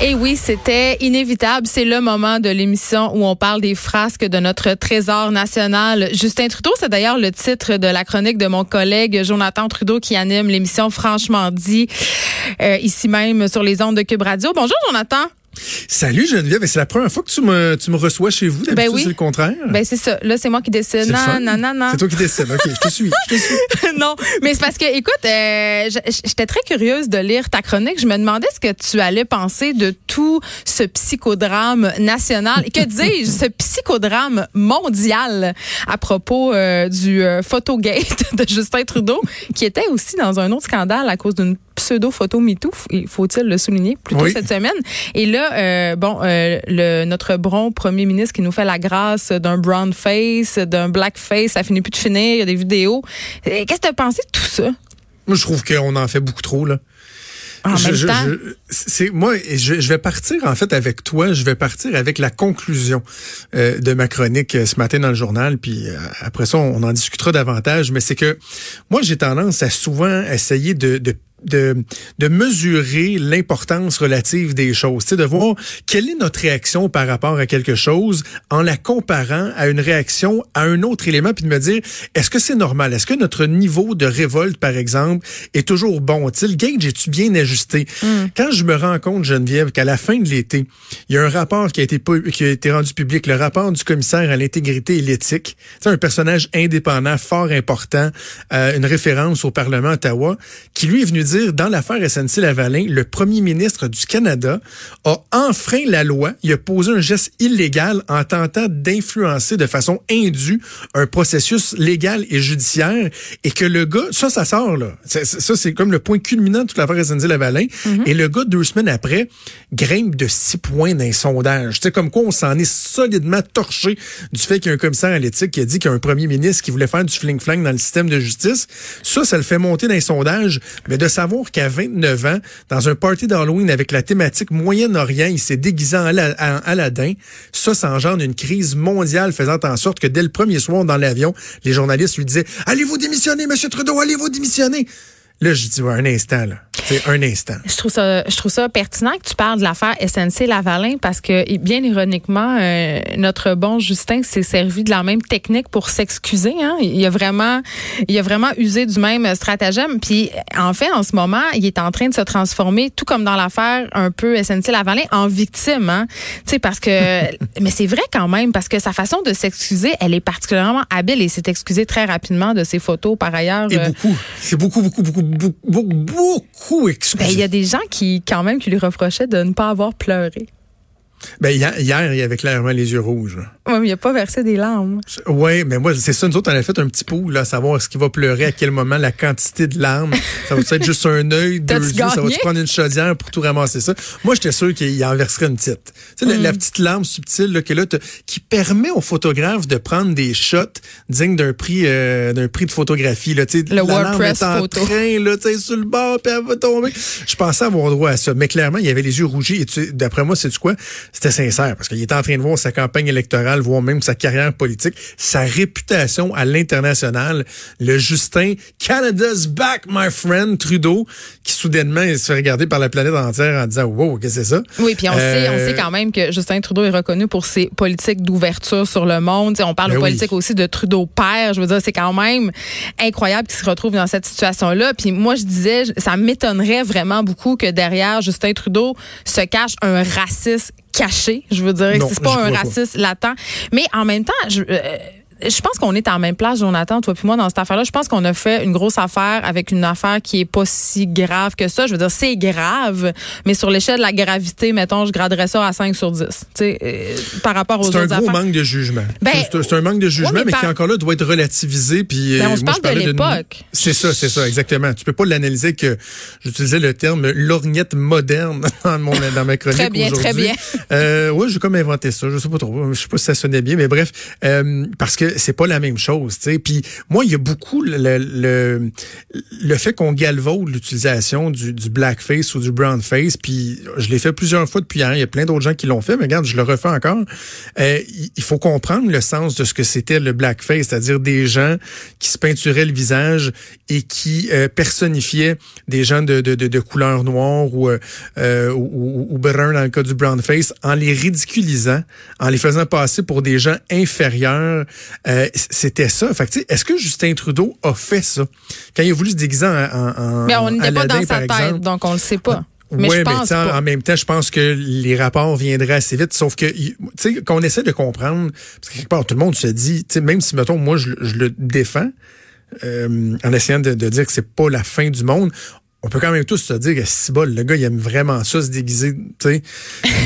Et oui, c'était inévitable. C'est le moment de l'émission où on parle des frasques de notre trésor national. Justin Trudeau, c'est d'ailleurs le titre de la chronique de mon collègue Jonathan Trudeau qui anime l'émission Franchement dit, euh, ici même sur les ondes de Cube Radio. Bonjour Jonathan. Salut Geneviève, c'est la première fois que tu me, tu me reçois chez vous. D'habitude, Ben oui. c'est le contraire. Ben c'est ça. Là, c'est moi qui décide. Non, non, non, non. C'est toi qui décides. OK, je te suis. Je te suis. non, mais c'est parce que, écoute, euh, j'étais très curieuse de lire ta chronique. Je me demandais ce que tu allais penser de tout ce psychodrame national. Et que dis-je, ce psychodrame mondial à propos euh, du euh, photogate de Justin Trudeau, qui était aussi dans un autre scandale à cause d'une pseudo-photo MeToo, il- faut-il le souligner, plus tôt Oui. cette semaine. Et là, euh, bon, euh, le, notre bon premier ministre qui nous fait la grâce d'un brown face, d'un black face, ça finit plus de finir, il y a des vidéos. Qu'est-ce que tu as pensé de tout ça? Moi, je trouve qu'on en fait beaucoup trop, là. En Je- même je- c'est moi, je, je vais partir en fait avec toi. Je vais partir avec la conclusion euh, de ma chronique euh, ce matin dans le journal. Puis euh, après ça, on en discutera davantage. Mais c'est que moi, j'ai tendance à souvent essayer de, de de, de mesurer l'importance relative des choses, de voir quelle est notre réaction par rapport à quelque chose en la comparant à une réaction à un autre élément, puis de me dire, est-ce que c'est normal? Est-ce que notre niveau de révolte, par exemple, est toujours bon? Tu sais, le gauge, est-tu bien ajusté? Quand je me rends compte, Geneviève, qu'à la fin de l'été, il y a un rapport qui a été, qui a été rendu public, le rapport du commissaire à l'intégrité et l'éthique, c'est un personnage indépendant, fort important, euh, une référence au Parlement Ottawa, qui lui est venu dire, dans l'affaire SNC-Lavalin, le premier ministre du Canada a enfreint la loi, il a posé un geste illégal en tentant d'influencer de façon indue un processus légal et judiciaire, et que le gars, ça, ça sort, là. C'est- c'est- Ça, c'est comme le point culminant de toute l'affaire SNC-Lavalin, et le gars, deux semaines après, grimpe de six points d'un sondage. Tu sais, comme quoi on s'en est solidement torché du fait qu'il y a un commissaire à l'éthique qui a dit qu'il y a un premier ministre qui voulait faire du fling-flang dans le système de justice. Ça, ça le fait monter dans les sondages. Mais de savoir qu'à 29 ans, dans un party d'Halloween avec la thématique Moyen-Orient, il s'est déguisé en, Ala- en Aladdin, ça, ça engendre une crise mondiale faisant en sorte que dès le premier soir dans l'avion, les journalistes lui disaient « Allez-vous démissionner, Monsieur Trudeau, allez-vous démissionner! » Là, je dis, un instant, là. C'est un instant. je trouve ça, je trouve ça pertinent que tu parles de l'affaire SNC Lavalin parce que, bien ironiquement, euh, notre bon Justin s'est servi de la même technique pour s'excuser. Hein. Il a vraiment, il a vraiment usé du même stratagème. Puis, en fait, en ce moment, il est en train de se transformer, tout comme dans l'affaire un peu SNC Lavalin, en victime. Hein. Tu sais, parce que, mais c'est vrai quand même parce que sa façon de s'excuser, elle est particulièrement habile et s'est excusé très rapidement de ses photos par ailleurs. Et euh, beaucoup. C'est beaucoup, beaucoup, beaucoup, beaucoup, beaucoup, beaucoup. Ben, il y a des gens qui, quand même, qui lui reprochaient de ne pas avoir pleuré. Ben, hier, hier, il avait clairement les yeux rouges. Oui, mais il n'a pas versé des larmes. Oui, mais moi, c'est ça, nous autres, on a fait un petit pot, là, savoir est-ce qu'il va pleurer, à quel moment, la quantité de larmes. Ça va être juste un œil, deux yeux, ça va gagné? prendre une chaudière pour tout ramasser ça? Moi, j'étais sûr qu'il en verserait une petite. Tu sais, la, la Mm. petite larme subtile, là, que là, qui permet aux photographes de prendre des shots dignes d'un prix, euh, d'un prix de photographie, là, tu sais. Le la larme WordPress est en photo. train, là, tu sais, sur le bord, puis elle va tomber. Je pensais avoir droit à ça. Mais clairement, il y avait les yeux rougis. Et d'après moi, c'est du quoi? C'était sincère. Parce qu'il était en train de voir sa campagne électorale, voire même sa carrière politique, sa réputation à l'international. Le Justin, Canada's back, my friend, Trudeau, qui soudainement il se fait regarder par la planète entière en disant, wow, qu'est-ce que c'est ça? Oui, puis on, sait, on Euh, sait quand même que Justin Trudeau est reconnu pour ses politiques d'ouverture sur le monde. On parle Ben de oui. politique aussi de Trudeau père. Je veux dire, c'est quand même incroyable qu'il se retrouve dans cette situation-là. Puis moi, je disais, ça m'étonnerait vraiment beaucoup que derrière Justin Trudeau se cache un raciste caché. Je veux dire, Non, c'est pas un raciste latent. Mais en même temps, je, euh, je pense qu'on est en même place, Jonathan, toi puis moi, dans cette affaire-là. Je pense qu'on a fait une grosse affaire avec une affaire qui est pas si grave que ça. Je veux dire, c'est grave, mais sur l'échelle de la gravité, mettons, je graderais ça à 5 sur 10. Tu sais, euh, par rapport aux C'est un autres gros affaires. manque de jugement. Ben, c'est un manque de jugement, mais mais, par- qui encore là doit être relativisé. Puis, Ben, euh, on se moi, parle je de l'époque. C'est ça, c'est ça, exactement. Tu peux pas l'analyser que j'utilisais le terme lorgnette moderne dans, mon, dans ma chronique Très bien, très bien. Euh, oui, j'ai comme inventé ça. Je sais pas trop. Je sais pas si ça sonnait bien, mais bref, euh, parce que c'est pas la même chose. sais. Puis moi, il y a beaucoup le, le, le fait qu'on galvaude l'utilisation du, du blackface ou du brownface. Puis je l'ai fait plusieurs fois depuis hier. Il y a plein d'autres gens qui l'ont fait, mais regarde, je le refais encore. Euh, il faut comprendre le sens de ce que c'était le blackface, c'est-à-dire des gens qui se peinturaient le visage et qui euh, personnifiaient des gens de, de, de, couleur noire ou, euh, ou, ou brun dans le cas du brownface en les ridiculisant, en les faisant passer pour des gens inférieurs. Euh, c'était ça. Fait est-ce que Justin Trudeau a fait ça? Quand il a voulu se déguiser en, en Mais on n'était pas dans sa tête, donc on le sait pas. Mais je pense mais en même temps, je pense que les rapports viendraient assez vite. Sauf que, tu sais, qu'on essaie de comprendre, parce que quelque part, tout le monde se dit, tu sais, même si, mettons, moi, je, le défends, euh, en essayant de, de dire que c'est pas la fin du monde, on peut quand même tous se dire que si bol, le gars, il aime vraiment ça, se déguiser, tu sais.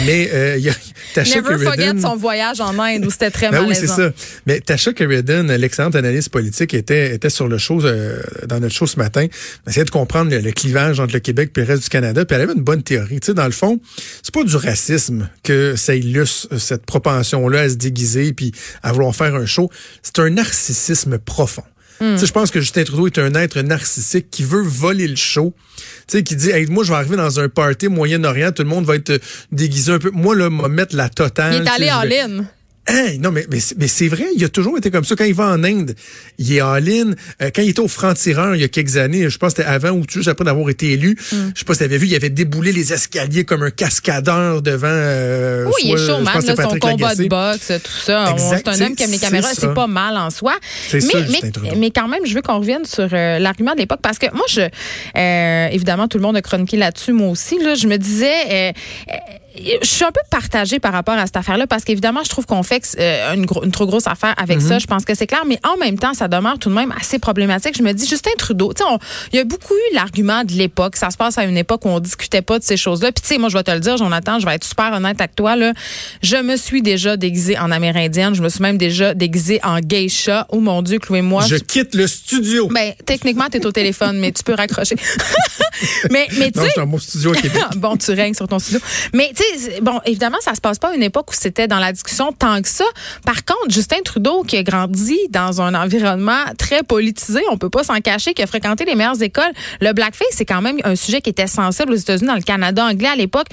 Mais euh, il y a Tasha Never forget son voyage en Inde où c'était très ben malaisant. Oui, c'est ça. Mais Tasha l'excellente analyste politique, était, était sur le show, euh, dans notre show ce matin, essayait de comprendre le, clivage entre le Québec et le reste du Canada, puis elle avait une bonne théorie. Tu sais, dans le fond, c'est pas du racisme que ça illustre cette propension-là à se déguiser puis à vouloir faire un show. C'est un narcissisme profond. Hmm. Je pense que Justin Trudeau est un être narcissique qui veut voler le show. sais, qui dit hey, moi je vais arriver dans un party Moyen-Orient, tout le monde va être déguisé un peu. Moi là, me mettre la totale. Il est allé en ligne. Hey, non, mais, mais, c'est vrai, il a toujours été comme ça. Quand il va en Inde, il est all-in. Euh, quand il était au franc-tireur il y a quelques années, je pense que c'était avant ou juste après d'avoir été élu, mm. je sais pas si tu avais vu, il avait déboulé les escaliers comme un cascadeur devant... Euh, oui, il est chaud, man, son combat de boxe, tout ça. C'est un homme qui aime les caméras, c'est pas mal en soi. Mais, ça, mais, mais, quand même, je veux qu'on revienne sur euh, l'argument de l'époque, parce que moi, je évidemment, tout le monde a chroniqué là-dessus, moi aussi. Là, je me disais je suis un peu partagée par rapport à cette affaire-là parce qu'évidemment, je trouve qu'on fait euh, une, une, trop grosse affaire avec ça. Mhm. Je pense que c'est clair, mais en même temps, ça demeure tout de même assez problématique. Je me dis, Justin Trudeau, tu sais, il y a beaucoup eu l'argument de l'époque. Ça se passe à une époque où on discutait pas de ces choses-là. Puis tu sais, moi, je vais te le dire, Jonathan, je vais être super honnête avec toi. Là. Je me suis déjà déguisée en amérindienne. Je me suis même déjà déguisée en geisha. Oh mon Dieu, clouez-moi. Je quitte le studio. Ben, techniquement, tu es au téléphone, mais tu peux raccrocher. mais, mais tu sais. Studio à Québec. bon, tu règnes sur ton studio. Mais tu bon, évidemment, ça se passe pas à une époque où c'était dans la discussion tant que ça. Par contre, Justin Trudeau, qui a grandi dans un environnement très politisé, on peut pas s'en cacher, qui a fréquenté les meilleures écoles, le blackface, c'est quand même un sujet qui était sensible aux États-Unis, dans le Canada anglais à l'époque.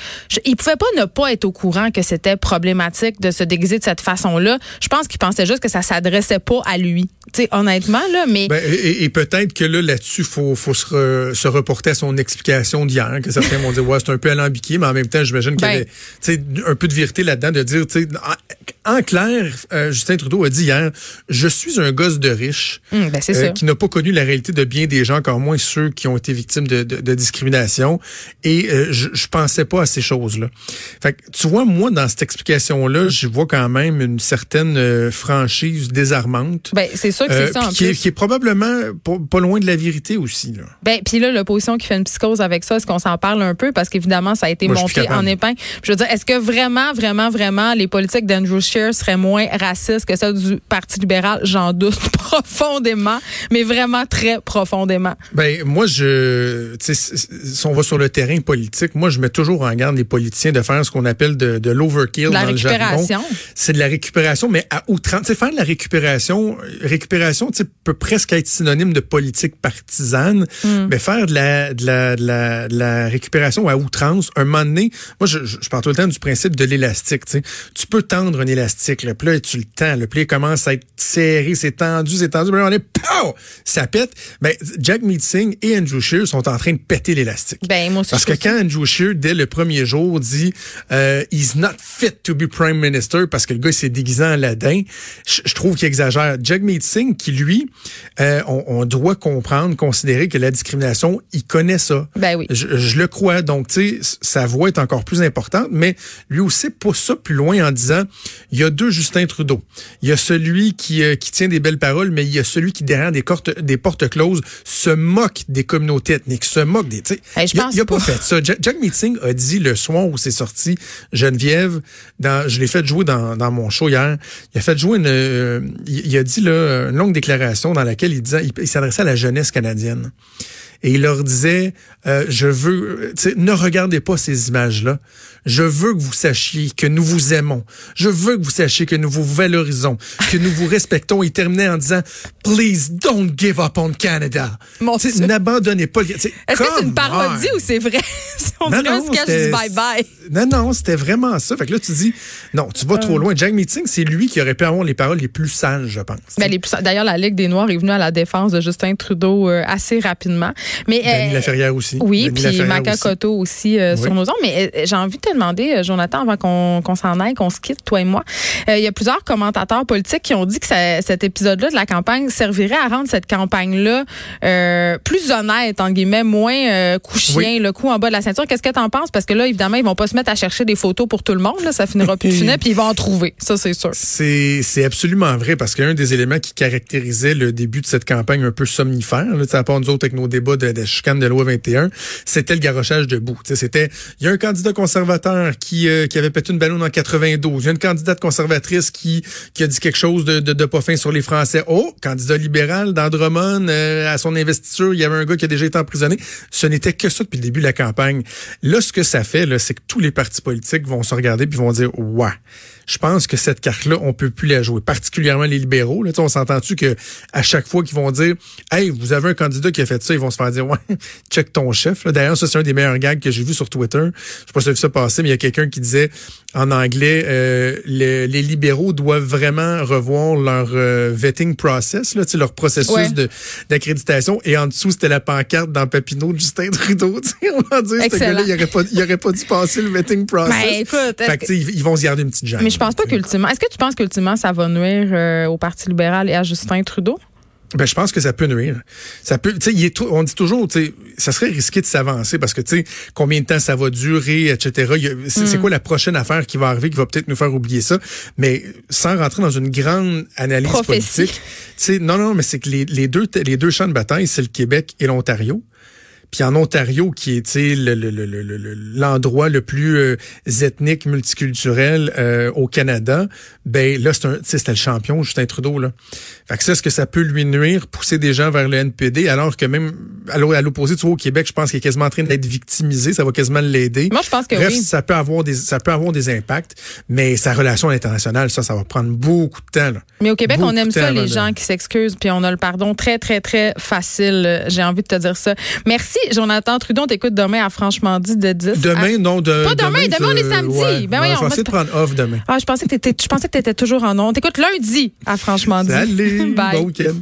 Il pouvait pas ne pas être au courant que c'était problématique de se déguiser de cette façon-là. Je pense qu'il pensait juste que ça s'adressait pas à lui. Sais, honnêtement, là, mais... Ben, et, peut-être que là, là-dessus, faut, faut se, se reporter à son explication d'hier, que certains vont dire, ouais, c'est un peu alambiqué, mais en même temps, j'imagine qu'il y ben, avait, un peu de vérité là-dedans, de dire, tu sais, en, clair, euh, Justin Trudeau a dit hier, je suis un gosse de riche hum, ben, euh, qui n'a pas connu la réalité de bien des gens, encore moins ceux qui ont été victimes de, de, discrimination, et euh, je, je pensais pas à ces choses-là. Fait que, tu vois, moi, dans cette explication-là, je vois quand même une certaine franchise désarmante. Ben, c'est sûr que c'est ça, en qui, plus. Est, qui est probablement pas, loin de la vérité aussi, là. Ben, puis là, l'opposition qui fait une psychose avec ça, est-ce qu'on s'en parle un peu? Parce qu'évidemment, ça a été monté en épingle. Je veux dire, est-ce que vraiment, vraiment, vraiment, les politiques d'Andrew Scheer seraient moins racistes que celles du Parti libéral? J'en doute profondément, mais vraiment très profondément. Ben, moi, je, si on va sur le terrain politique, moi, je mets toujours en garde les politiciens de faire ce qu'on appelle de, de l'overkill dans le jargon. C'est de la récupération, mais à outrance. Tu sais, faire de la récupération, récupération, peut presque être synonyme de politique partisane, hmm. mais faire de la, de la, de la, de la récupération à outrance, un moment donné, moi, je, je parle tout le temps du principe de l'élastique. Tu, peux tendre un élastique, le plat, tu le tends, le pli commence à être serré, c'est tendu, c'est tendu, on est, pow! ça pète. Ben, Jack Meeting et Andrew Scheer sont en train de péter l'élastique. Ben, moi Parce que quand Andrew Scheer, dès le premier jour, dit euh, He's not fit to be prime minister parce que le gars s'est déguisé en ladin, je, trouve qu'il exagère. Jack Qui lui, euh, on, on, doit comprendre, considérer que la discrimination, il connaît ça. Ben oui. Je, je le crois. Donc, tu sais, sa voix est encore plus importante, mais lui aussi pousse ça plus loin en disant, il y a deux Justin Trudeau. Il y a celui qui, euh, qui tient des belles paroles, mais il y a celui qui, derrière des, des portes closes, se moque des communautés ethniques, se moque des... Hey, je il, n'a pas fait ça. Jack, Jack Meeting a dit le soir où c'est sorti, Geneviève, dans, je l'ai fait jouer dans, dans mon show hier, il a fait jouer une... Euh, il, a dit là, une longue déclaration dans laquelle il il, s'adressait à la jeunesse canadienne. Et il leur disait, euh, je veux, ne regardez pas ces images-là. Je veux que vous sachiez que nous vous aimons. Je veux que vous sachiez que nous vous valorisons, que nous vous respectons. Il terminait en disant, please don't give up on Canada. N'abandonnez pas. Est-ce que c'est une parodie ou c'est vrai? On non, non, un bye bye. Non, non, c'était vraiment ça. Fait que là, tu dis, non, tu vas trop euh. loin. Jack Meeting, c'est lui qui aurait pu avoir les paroles les plus sages, je pense. Ben, D'ailleurs, la Ligue des Noirs est venue à la défense de Justin Trudeau euh, assez rapidement. Mais, Denis euh, Laferrière aussi. Oui, puis Maca Cotto aussi, sur nos ondes. Mais j'ai envie de te demander, Jonathan, avant qu'on s'en aille, qu'on se quitte, toi et moi, il y a plusieurs commentateurs politiques qui ont dit que cet épisode-là de la campagne servirait à rendre cette campagne-là plus honnête, en guillemets, moins coup chien, le coup en bas de la ceinture. Qu'est-ce que tu en penses? Parce que là, évidemment, ils vont pas se mettre à chercher des photos pour tout le monde. Là, ça finira plus de puis ils vont en trouver. Ça, c'est sûr. C'est absolument vrai parce qu'un des éléments qui caractérisait le début de cette campagne un peu somnifère, là, à part nous autres avec nos débats de, de chicane de loi 21, c'était le garochage debout. C'était, il y a un candidat conservateur qui, euh, qui avait pété une ballon en 92. Il y a une candidate conservatrice qui, qui a dit quelque chose de, de, de pas fin sur les Français. Oh, candidat libéral d'Andromone, euh, à son investiture, il y avait un gars qui a déjà été emprisonné. Ce n'était que ça depuis le début de la campagne. Là, ce que ça fait, c'est que tous les partis politiques vont se regarder puis vont dire, ouais, je pense que cette carte-là, on peut plus la jouer, particulièrement les libéraux. Là, on s'entend-tu que à chaque fois qu'ils vont dire, hey, vous avez un candidat qui a fait ça, ils vont se faire dire, ouais, check ton chef. D'ailleurs, ça c'est un des meilleurs gags que j'ai vu sur Twitter. Je sais pas si vu ça passer, mais il y a quelqu'un qui disait en anglais, euh, les, libéraux doivent vraiment revoir leur euh, vetting process, là, leur processus de d'accréditation. Et en dessous, c'était la pancarte dans Papineau de Justin Trudeau. On va dire, ce gars-là, il aurait pas, il aurait pas dû passer le vetting process. Ben, écoute, fait que, ils vont se garder une petite jambe. Je pense pas qu'ultimement, est-ce que tu penses qu'ultimement, ça va nuire euh, au Parti libéral et à Justin Trudeau? Ben, je pense que ça peut nuire. Ça peut, tu sais, on dit toujours, tu sais, ça serait risqué de s'avancer parce que, tu sais, combien de temps ça va durer, etc. C'est mm. quoi la prochaine affaire qui va arriver qui va peut-être nous faire oublier ça? Mais sans rentrer dans une grande analyse politique, tu sais, non, non, mais c'est que les, les, deux, les deux champs de bataille, c'est le Québec et l'Ontario. Puis en Ontario, qui est l'endroit le, le, plus euh, ethnique, multiculturel euh, au Canada, ben là, c'était le champion, Justin Trudeau. Là. Fait que ça, est-ce que ça peut lui nuire, pousser des gens vers le NPD, alors que même à l'opposé, tu vois, au Québec, je pense qu'il est quasiment en train d'être victimisé, ça va quasiment l'aider. Moi, je pense que Bref, oui. ça peut avoir des ça peut avoir des impacts, mais sa relation internationale, ça, ça va prendre beaucoup de temps. Là. Mais au Québec, on aime ça, les gens qui s'excusent, puis on a le pardon très, très, très facile. J'ai envie de te dire ça. Merci Jonathan Trudeau, on t'écoute demain à Franchement dit de 10. Demain, non, de. Pas demain, demain, on est samedi. Ben ouais, je vais essayer de prendre off demain. Ah, je pensais que tu étais toujours en. On t'écoute lundi à Franchement dit. Salut! Bye. Bon week-end.